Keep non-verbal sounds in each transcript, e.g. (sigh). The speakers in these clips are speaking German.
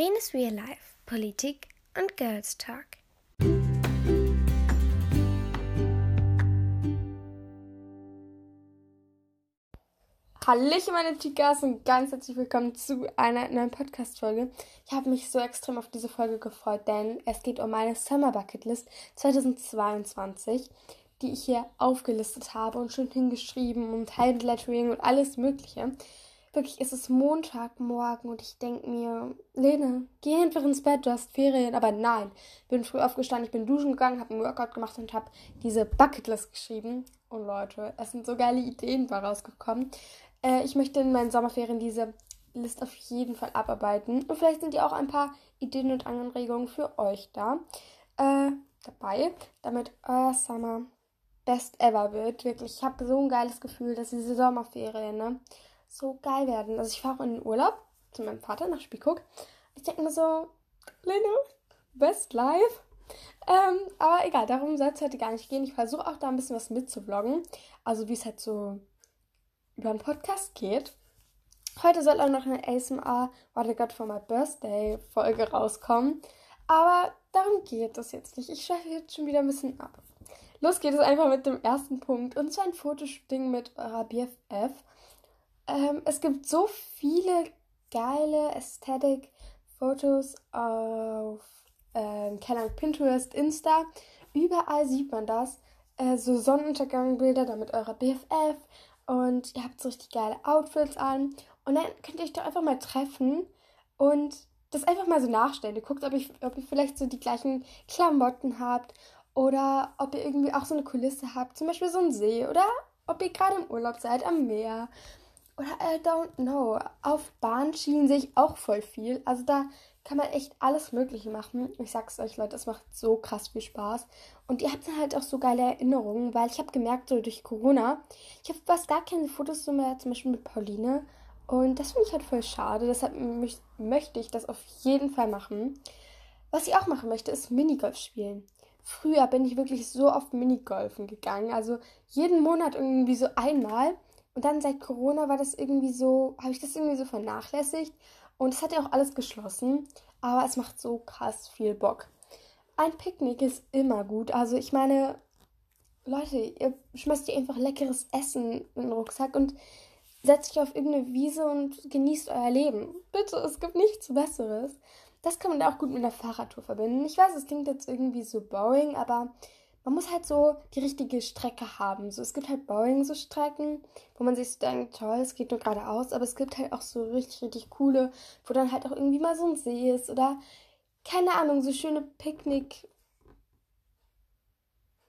Lenes Real Life, Politik und Girls Talk. Hallöchen meine Chicas und ganz herzlich willkommen zu einer neuen Podcast-Folge. Ich habe mich so extrem auf diese Folge gefreut, denn es geht um meine Summer Bucket List 2022, die ich hier aufgelistet habe und schon hingeschrieben und Highlighting und alles mögliche. Wirklich, es ist Montagmorgen und ich denke mir, Lene, geh einfach ins Bett, du hast Ferien. Aber nein, bin früh aufgestanden, ich bin duschen gegangen, habe einen Workout gemacht und habe diese Bucketlist geschrieben. Und Leute, es sind so geile Ideen da rausgekommen. Äh, ich möchte in meinen Sommerferien diese List auf jeden Fall abarbeiten. Und vielleicht sind ja auch ein paar Ideen und Anregungen für euch da. Äh, dabei, damit euer Summer best ever wird. Wirklich, ich habe so ein geiles Gefühl, dass diese Sommerferien, ne? So geil werden. Also ich fahre auch in den Urlaub zu meinem Vater nach Spiekeroog. Ich denke mir so, Lene, best life. Ähm, aber egal, darum soll es heute gar nicht gehen. Ich versuche auch da ein bisschen was mitzuvloggen. Also wie es halt so über einen Podcast geht. Heute soll auch noch eine ASMR What I Got for My Birthday Folge rauskommen. Aber darum geht es jetzt nicht. Ich schweife jetzt schon wieder ein bisschen ab. Los geht es einfach mit dem ersten Punkt. Und zwar ein Fotoshooting mit eurer BFF. Ähm, es gibt so viele geile Aesthetic-Fotos auf ähm, keine Ahnung, Pinterest, Insta. Überall sieht man das. Äh, so Sonnenuntergangbilder da mit eurer BFF. Und ihr habt so richtig geile Outfits an. Und dann könnt ihr euch doch einfach mal treffen und das einfach mal so nachstellen. Ihr guckt, ob, ich, ob ihr vielleicht so die gleichen Klamotten habt oder ob ihr irgendwie auch so eine Kulisse habt, zum Beispiel so ein See oder ob ihr gerade im Urlaub seid am Meer oder I don't know. Auf Bahnschienen sehe ich auch voll viel. Also da kann man echt alles Mögliche machen. Ich sag's euch, Leute, es macht so krass viel Spaß. Und ihr habt dann halt auch so geile Erinnerungen, weil ich habe gemerkt, so durch Corona, ich habe fast gar keine Fotos so mehr, zum Beispiel mit Pauline. Und das finde ich halt voll schade. Deshalb möchte ich das auf jeden Fall machen. Was ich auch machen möchte, ist Minigolf spielen. Früher bin ich wirklich so oft Minigolfen gegangen. Also jeden Monat irgendwie so einmal. Und dann seit Corona war das irgendwie so, habe ich das irgendwie so vernachlässigt. Und es hat ja auch alles geschlossen. Aber es macht so krass viel Bock. Ein Picknick ist immer gut. Also ich meine, Leute, ihr schmeißt ihr einfach leckeres Essen in den Rucksack und setzt euch auf irgendeine Wiese und genießt euer Leben. Bitte, es gibt nichts Besseres. Das kann man auch gut mit einer Fahrradtour verbinden. Ich weiß, es klingt jetzt irgendwie so boring, aber man muss halt so die richtige Strecke haben. So, es gibt halt Boeing so Strecken, wo man sich so denkt, toll, es geht nur geradeaus, aber es gibt halt auch so richtig, richtig coole, wo dann halt auch irgendwie mal so ein See ist oder keine Ahnung, so schöne Picknick.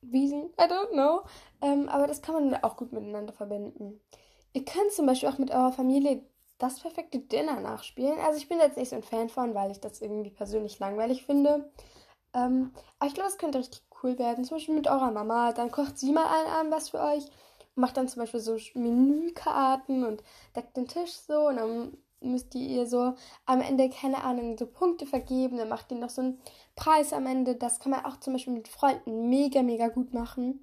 Wiesen, I don't know. Ähm, aber das kann man auch gut miteinander verbinden. Ihr könnt zum Beispiel auch mit eurer Familie das perfekte Dinner nachspielen. Also ich bin jetzt nicht so ein Fan von, weil ich das irgendwie persönlich langweilig finde. Ähm, aber ich glaube, es könnte richtig cool werden. Zum Beispiel mit eurer Mama. Dann kocht sie mal ein Abend was für euch. Macht dann zum Beispiel so Menükarten und deckt den Tisch so. Und dann müsst ihr ihr so am Ende, keine Ahnung, so Punkte vergeben. Dann macht ihr noch so einen Preis am Ende. Das kann man auch zum Beispiel mit Freunden mega, mega gut machen.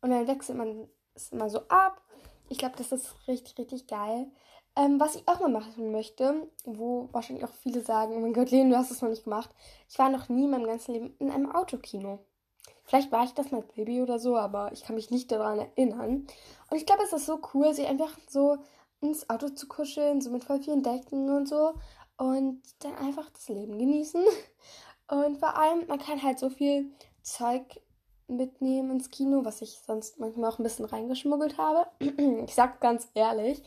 Und dann wechselt man es immer so ab. Ich glaube, das ist richtig, richtig geil. Ähm, was ich auch mal machen möchte, wo wahrscheinlich auch viele sagen, oh mein Gott, Leon, du hast es noch nicht gemacht. Ich war noch nie in meinem ganzen Leben in einem Autokino. Vielleicht war ich das mal Baby oder so, aber ich kann mich nicht daran erinnern. Und ich glaube, es ist so cool, sich einfach so ins Auto zu kuscheln, so mit voll vielen Decken und so. Und dann einfach das Leben genießen. (laughs) Und vor allem, man kann halt so viel Zeug mitnehmen ins Kino, was ich sonst manchmal auch ein bisschen reingeschmuggelt habe. (clears throat) ich sag ganz ehrlich,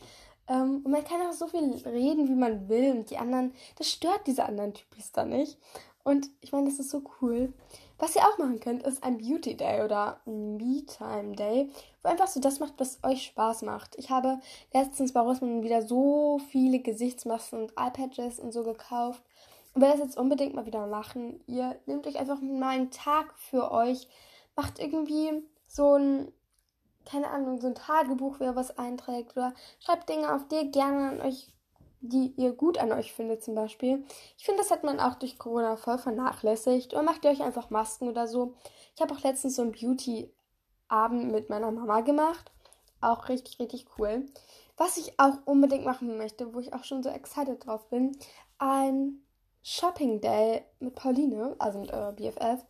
ähm, und man kann auch so viel reden, wie man will. Und die anderen, das stört diese anderen Typis da nicht. Und ich meine, das ist so cool. Was ihr auch machen könnt, ist ein Beauty Day oder ein Me-Time Day, wo einfach so das macht, was euch Spaß macht. Ich habe letztens bei Rossmann wieder so viele Gesichtsmasken und Eyepatches und so gekauft. Und will das jetzt unbedingt mal wieder machen. Ihr nehmt euch einfach mal einen Tag für euch, macht irgendwie so ein keine Ahnung, so ein Tagebuch, wer was einträgt oder schreibt Dinge auf, die ihr gerne an euch, die ihr gut an euch findet zum Beispiel. Ich finde, das hat man auch durch Corona voll vernachlässigt. Oder macht ihr euch einfach Masken oder so. Ich habe auch letztens so einen Beauty-Abend mit meiner Mama gemacht. Auch richtig, richtig cool. Was ich auch unbedingt machen möchte, wo ich auch schon so excited drauf bin, ein Shopping Day mit Pauline, also mit eurer BFF.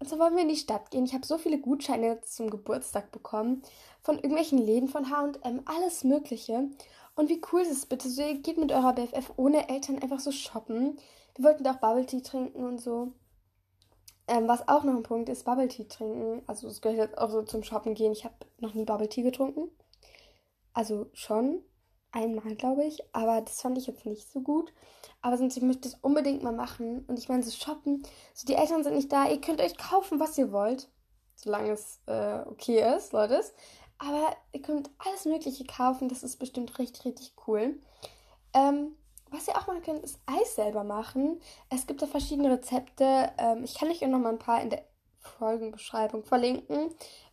Und so wollen wir in die Stadt gehen. Ich habe so viele Gutscheine zum Geburtstag bekommen. Von irgendwelchen Läden von HM, alles Mögliche. Und wie cool ist es bitte? So, ihr geht mit eurer BFF ohne Eltern einfach so shoppen. Wir wollten da auch Bubble Tea trinken und so. Ähm, was auch noch ein Punkt ist, Bubble Tea trinken. Also es gehört jetzt auch so zum Shoppen gehen. Ich habe noch nie Bubble Tea getrunken. Also schon einmal, glaube ich. Aber das fand ich jetzt nicht so gut. Aber sonst, ich möchte das unbedingt mal machen. Und ich meine, so shoppen. So, die Eltern sind nicht da. Ihr könnt euch kaufen, was ihr wollt. Solange es äh, okay ist, Leute. Aber ihr könnt alles Mögliche kaufen. Das ist bestimmt richtig, richtig cool. Ähm, was ihr auch machen könnt, ist Eis selber machen. Es gibt da verschiedene Rezepte. Ähm, ich kann euch auch noch mal ein paar in der Folgenbeschreibung verlinken.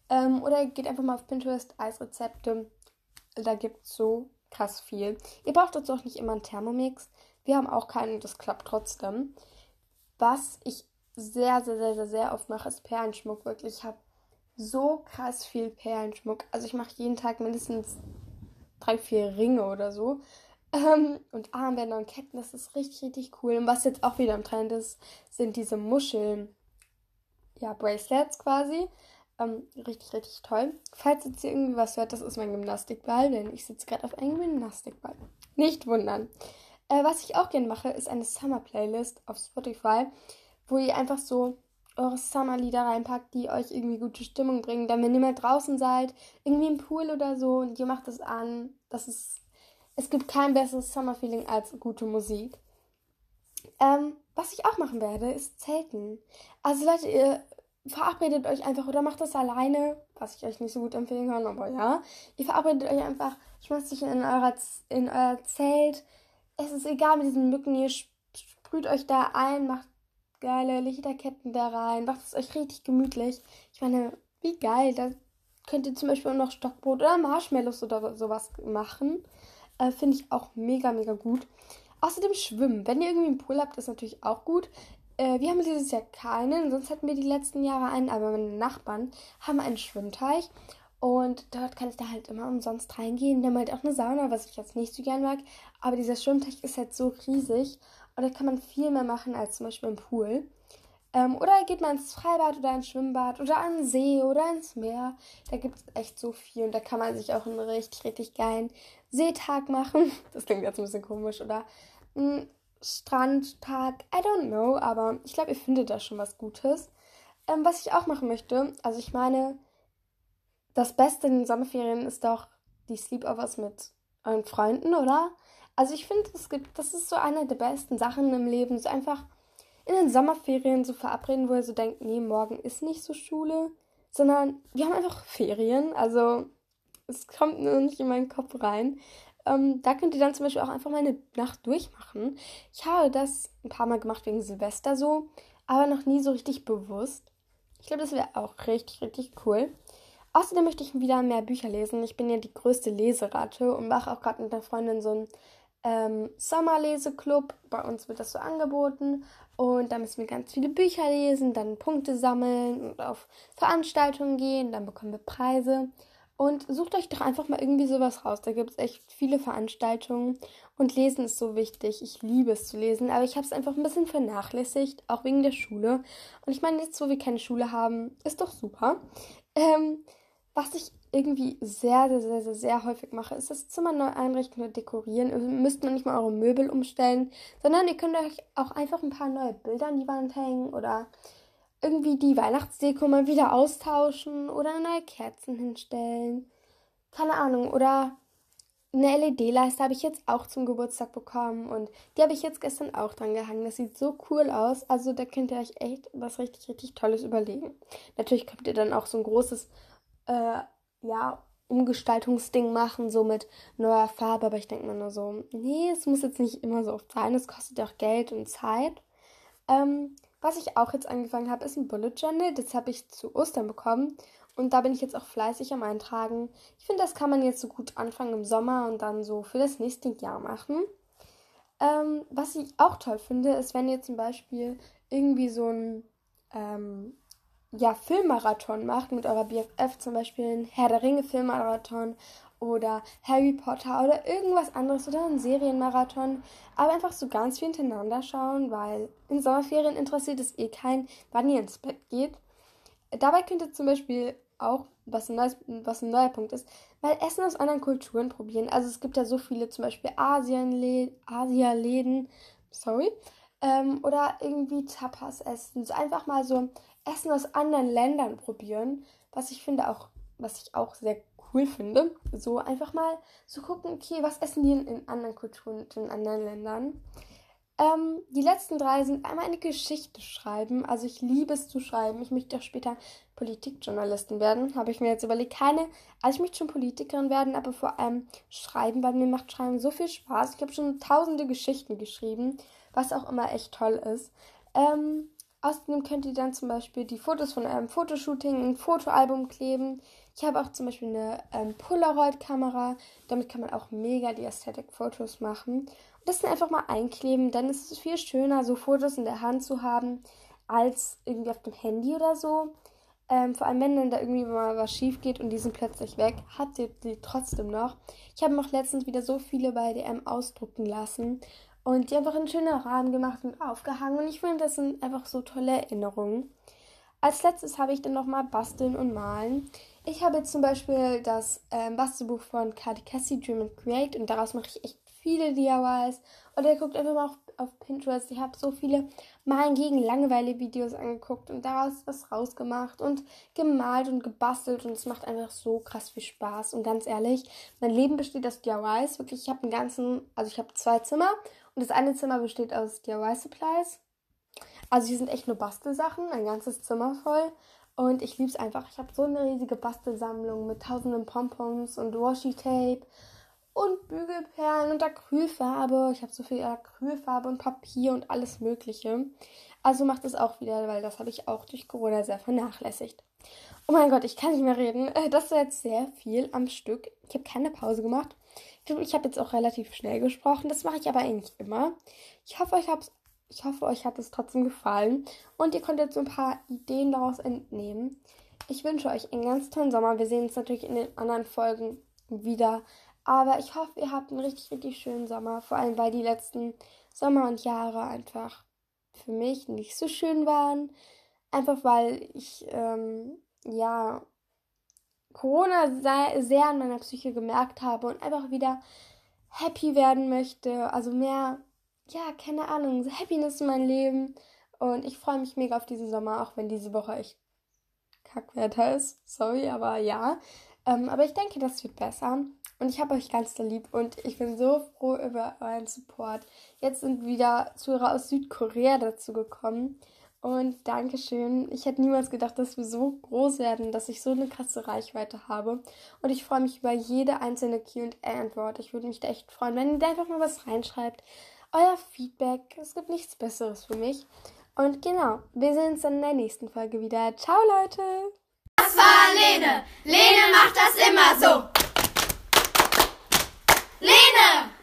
Ähm, oder geht einfach mal auf Pinterest Eisrezepte. Da gibt es so krass viel. Ihr braucht dazu auch nicht immer einen Thermomix. Wir haben auch keinen, das klappt trotzdem. Was ich sehr, sehr, sehr, sehr, sehr oft mache, ist Perlenschmuck. Wirklich, ich habe so krass viel Perlenschmuck. Also ich mache jeden Tag mindestens drei, vier Ringe oder so. Ähm, und Armbänder und Ketten, das ist richtig, richtig cool. Und was jetzt auch wieder im Trend ist, sind diese Muscheln. Ja, Bracelets quasi. Ähm, richtig, richtig toll. Falls jetzt hier irgendwie was hört, das ist mein Gymnastikball, denn ich sitze gerade auf einem Gymnastikball. Nicht wundern. Äh, was ich auch gerne mache, ist eine Summer-Playlist auf Spotify, wo ihr einfach so eure Summer-Lieder reinpackt, die euch irgendwie gute Stimmung bringen. Dann, wenn ihr mal draußen seid, irgendwie im Pool oder so und ihr macht das an, das ist es gibt kein besseres Summer-Feeling als gute Musik. Ähm, was ich auch machen werde, ist Zelten. Also Leute, ihr verabredet euch einfach oder macht das alleine, was ich euch nicht so gut empfehlen kann, aber ja. Ihr verabredet euch einfach, schmeißt euch in, eurer, in euer Zelt. Es ist egal mit diesen Mücken, ihr sprüht euch da ein, macht geile Lichterketten da rein, macht es euch richtig gemütlich. Ich meine, wie geil, da könnt ihr zum Beispiel auch noch Stockbrot oder Marshmallows oder sowas machen. Äh, Finde ich auch mega, mega gut. Außerdem Schwimmen. Wenn ihr irgendwie einen Pool habt, ist natürlich auch gut. Äh, wir haben dieses Jahr keinen, sonst hatten wir die letzten Jahre einen, aber meine Nachbarn haben einen Schwimmteich. Und dort kann ich da halt immer umsonst reingehen. Der meint auch eine Sauna, was ich jetzt nicht so gern mag. Aber dieser Schwimmteich ist halt so riesig. Und da kann man viel mehr machen als zum Beispiel im Pool. Ähm, oder geht man ins Freibad oder ins Schwimmbad oder an den See oder ins Meer. Da gibt es echt so viel und da kann man sich auch einen richtig, richtig geilen Seetag machen. (laughs) Das klingt jetzt ein bisschen komisch. Oder ein Strandtag. I don't know, aber ich glaube, ihr findet da schon was Gutes. Ähm, was ich auch machen möchte, also ich meine, das Beste in den Sommerferien ist doch die Sleepovers mit euren Freunden, oder? Also ich finde, es gibt, das ist so eine der besten Sachen im Leben, so einfach in den Sommerferien so verabreden, wo ihr so denkt, nee, morgen ist nicht so Schule, sondern wir haben einfach Ferien. Also es kommt nur nicht in meinen Kopf rein. Ähm, da könnt ihr dann zum Beispiel auch einfach mal eine Nacht durchmachen. Ich habe das ein paar Mal gemacht wegen Silvester so, aber noch nie so richtig bewusst. Ich glaube, das wäre auch richtig, richtig cool. Außerdem möchte ich wieder mehr Bücher lesen. Ich bin ja die größte Leseratte und mache auch gerade mit einer Freundin so einen ähm, Sommerleseclub. Bei uns wird das so angeboten. Und da müssen wir ganz viele Bücher lesen, dann Punkte sammeln und auf Veranstaltungen gehen. Dann bekommen wir Preise. Und sucht euch doch einfach mal irgendwie sowas raus. Da gibt es echt viele Veranstaltungen. Und Lesen ist so wichtig. Ich liebe es zu lesen, aber ich habe es einfach ein bisschen vernachlässigt, auch wegen der Schule. Und ich meine, jetzt, wo wir keine Schule haben, ist doch super. Ähm, was ich irgendwie sehr, sehr, sehr, sehr, sehr häufig mache, ist das Zimmer neu einrichten oder dekorieren. Ihr müsst noch nicht mal eure Möbel umstellen, sondern ihr könnt euch auch einfach ein paar neue Bilder an die Wand hängen oder irgendwie die Weihnachtsdeko mal wieder austauschen oder neue Kerzen hinstellen. Keine Ahnung. Oder eine LED-Leiste habe ich jetzt auch zum Geburtstag bekommen und die habe ich jetzt gestern auch dran gehangen. Das sieht so cool aus. Also da könnt ihr euch echt was richtig, richtig Tolles überlegen. Natürlich könnt ihr dann auch so ein großes äh, ja, Umgestaltungsding machen, so mit neuer Farbe, aber ich denke mir nur so, nee, es muss jetzt nicht immer so oft sein, es kostet ja auch Geld und Zeit. Ähm, was ich auch jetzt angefangen habe, ist ein Bullet Journal. Das habe ich zu Ostern bekommen. Und da bin ich jetzt auch fleißig am Eintragen. Ich finde, das kann man jetzt so gut anfangen im Sommer und dann so für das nächste Jahr machen. Ähm, was ich auch toll finde, ist, wenn ihr zum Beispiel irgendwie so ein ähm, ja, Filmmarathon macht mit eurer BFF, zum Beispiel ein Herr der Ringe Filmmarathon oder Harry Potter oder irgendwas anderes oder einen Serienmarathon. Aber einfach so ganz viel hintereinander schauen, weil in Sommerferien interessiert es eh keinen, wann ihr ins Bett geht. Dabei könnt ihr zum Beispiel auch, was ein, neues, was ein neuer Punkt ist, mal Essen aus anderen Kulturen probieren. Also es gibt ja so viele, zum Beispiel Asialäden, sorry, ähm, oder irgendwie Tapas essen. So einfach mal so Essen aus anderen Ländern probieren, was ich finde auch, was ich auch sehr cool finde. So einfach mal so gucken, okay, was essen die in, in anderen Kulturen, in anderen Ländern. Ähm, die letzten drei sind einmal eine Geschichte schreiben. Also ich liebe es zu schreiben. Ich möchte auch später Politikjournalistin werden. Habe ich mir jetzt überlegt. Keine, also ich möchte schon Politikerin werden, aber vor allem schreiben, weil mir macht Schreiben so viel Spaß. Ich habe schon tausende Geschichten geschrieben, was auch immer echt toll ist. Ähm, Außerdem könnt ihr dann zum Beispiel die Fotos von eurem Fotoshooting in ein Fotoalbum kleben. Ich habe auch zum Beispiel eine ähm, Polaroid-Kamera. Damit kann man auch mega die Aesthetic-Fotos machen. Und das dann einfach mal einkleben. Dann ist es viel schöner, so Fotos in der Hand zu haben, als irgendwie auf dem Handy oder so. Ähm, vor allem, wenn dann da irgendwie mal was schief geht und die sind plötzlich weg, habt ihr die trotzdem noch. Ich habe noch letztens wieder so viele bei DM ausdrucken lassen und die einfach in schöner Rahmen gemacht und aufgehangen. Und ich finde, das sind einfach so tolle Erinnerungen. Als letztes habe ich dann nochmal Basteln und Malen. Ich habe jetzt zum Beispiel das ähm, Bastelbuch von Kati Cassie Dream and Create und daraus mache ich echt viele DIYs. Oder guckt einfach mal auf, auf Pinterest. Ich habe so viele Malen gegen Langeweile Videos angeguckt und daraus was rausgemacht und gemalt und gebastelt und es macht einfach so krass viel Spaß. Und ganz ehrlich, mein Leben besteht aus DIYs. Wirklich, ich habe einen ganzen, also ich habe zwei Zimmer das eine Zimmer besteht aus DIY-Supplies. Also hier sind echt nur Bastelsachen, ein ganzes Zimmer voll. Und ich liebe es einfach. Ich habe so eine riesige Bastelsammlung mit tausenden Pompons und Washi-Tape und Bügelperlen und Acrylfarbe. Ich habe so viel Acrylfarbe und Papier und alles Mögliche. Also macht es auch wieder, weil das habe ich auch durch Corona sehr vernachlässigt. Oh mein Gott, ich kann nicht mehr reden. Äh, das war jetzt sehr viel am Stück. Ich habe keine Pause gemacht. Ich habe jetzt auch relativ schnell gesprochen. Das mache ich aber eigentlich immer. Ich hoffe, euch hab's, ich hoffe, euch hat es trotzdem gefallen und ihr konntet so ein paar Ideen daraus entnehmen. Ich wünsche euch einen ganz tollen Sommer. Wir sehen uns natürlich in den anderen Folgen wieder. Aber ich hoffe, ihr habt einen richtig, richtig schönen Sommer. Vor allem, weil die letzten Sommer und Jahre einfach für mich nicht so schön waren. Einfach weil ich, ähm, ja, Corona sehr an meiner Psyche gemerkt habe und einfach wieder happy werden möchte. Also mehr, ja, keine Ahnung, Happiness in mein Leben. Und ich freue mich mega auf diesen Sommer, auch wenn diese Woche echt Kackwetter ist. Sorry, aber ja. Ähm, aber ich denke, das wird besser. Und ich habe euch ganz lieb und ich bin so froh über euren Support. Jetzt sind wieder Zuhörer aus Südkorea dazu gekommen. Und Dankeschön. Ich hätte niemals gedacht, dass wir so groß werden, dass ich so eine krasse Reichweite habe. Und ich freue mich über jede einzelne QA-Antwort. Ich würde mich da echt freuen, wenn ihr da einfach mal was reinschreibt. Euer Feedback. Es gibt nichts Besseres für mich. Und genau, wir sehen uns dann in der nächsten Folge wieder. Ciao, Leute! Das war Lene. Lene macht das immer so. Lene!